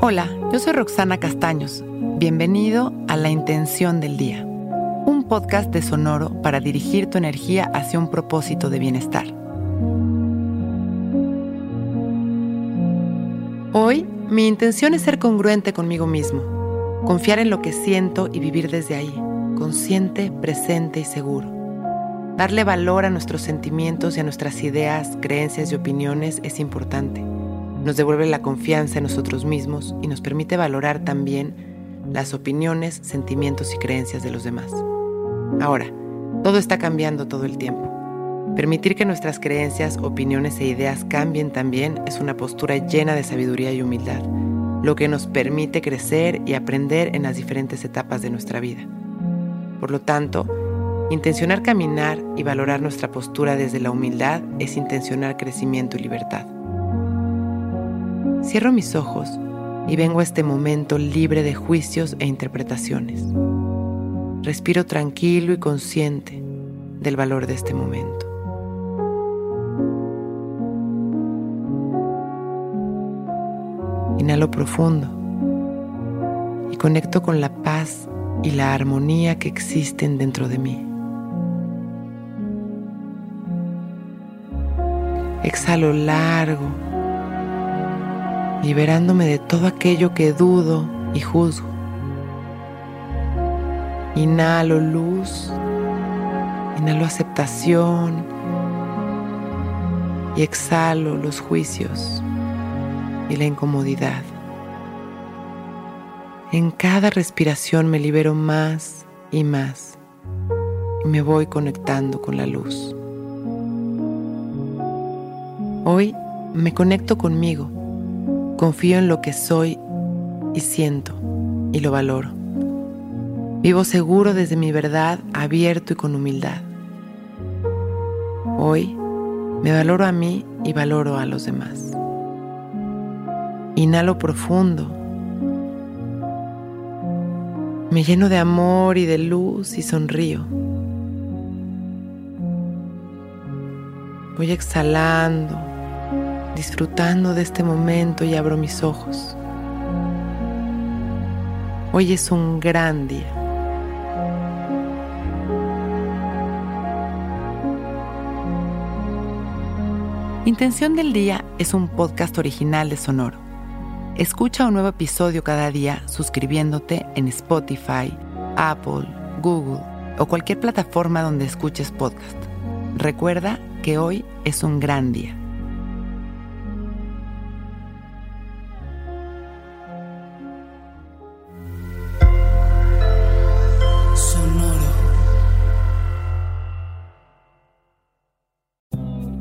Hola, yo soy Roxana Castaños. Bienvenido a La Intención del Día, un podcast de Sonoro para dirigir tu energía hacia un propósito de bienestar. Hoy, mi intención es ser congruente conmigo mismo, confiar en lo que siento y vivir desde ahí, consciente, presente y seguro. Darle valor a nuestros sentimientos y a nuestras ideas, creencias y opiniones es importante nos devuelve la confianza en nosotros mismos y nos permite valorar también las opiniones, sentimientos y creencias de los demás. Ahora, todo está cambiando todo el tiempo. Permitir que nuestras creencias, opiniones e ideas cambien también es una postura llena de sabiduría y humildad, lo que nos permite crecer y aprender en las diferentes etapas de nuestra vida. Por lo tanto, intencionar caminar y valorar nuestra postura desde la humildad es intencionar crecimiento y libertad. Cierro mis ojos y vengo a este momento libre de juicios e interpretaciones. Respiro tranquilo y consciente del valor de este momento. Inhalo profundo y conecto con la paz y la armonía que existen dentro de mí. Exhalo largo liberándome de todo aquello que dudo y juzgo. Inhalo luz, inhalo aceptación y exhalo los juicios y la incomodidad. En cada respiración me libero más y más y me voy conectando con la luz. Hoy me conecto conmigo Confío en lo que soy y siento y lo valoro. Vivo seguro desde mi verdad, abierto y con humildad. Hoy me valoro a mí y valoro a los demás. Inhalo profundo. Me lleno de amor y de luz y sonrío. Voy exhalando disfrutando de este momento y abro mis ojos. Hoy es un gran día. Intención del Día es un podcast original de Sonoro. Escucha un nuevo episodio cada día suscribiéndote en Spotify, Apple, Google o cualquier plataforma donde escuches podcast. Recuerda que hoy es un gran día.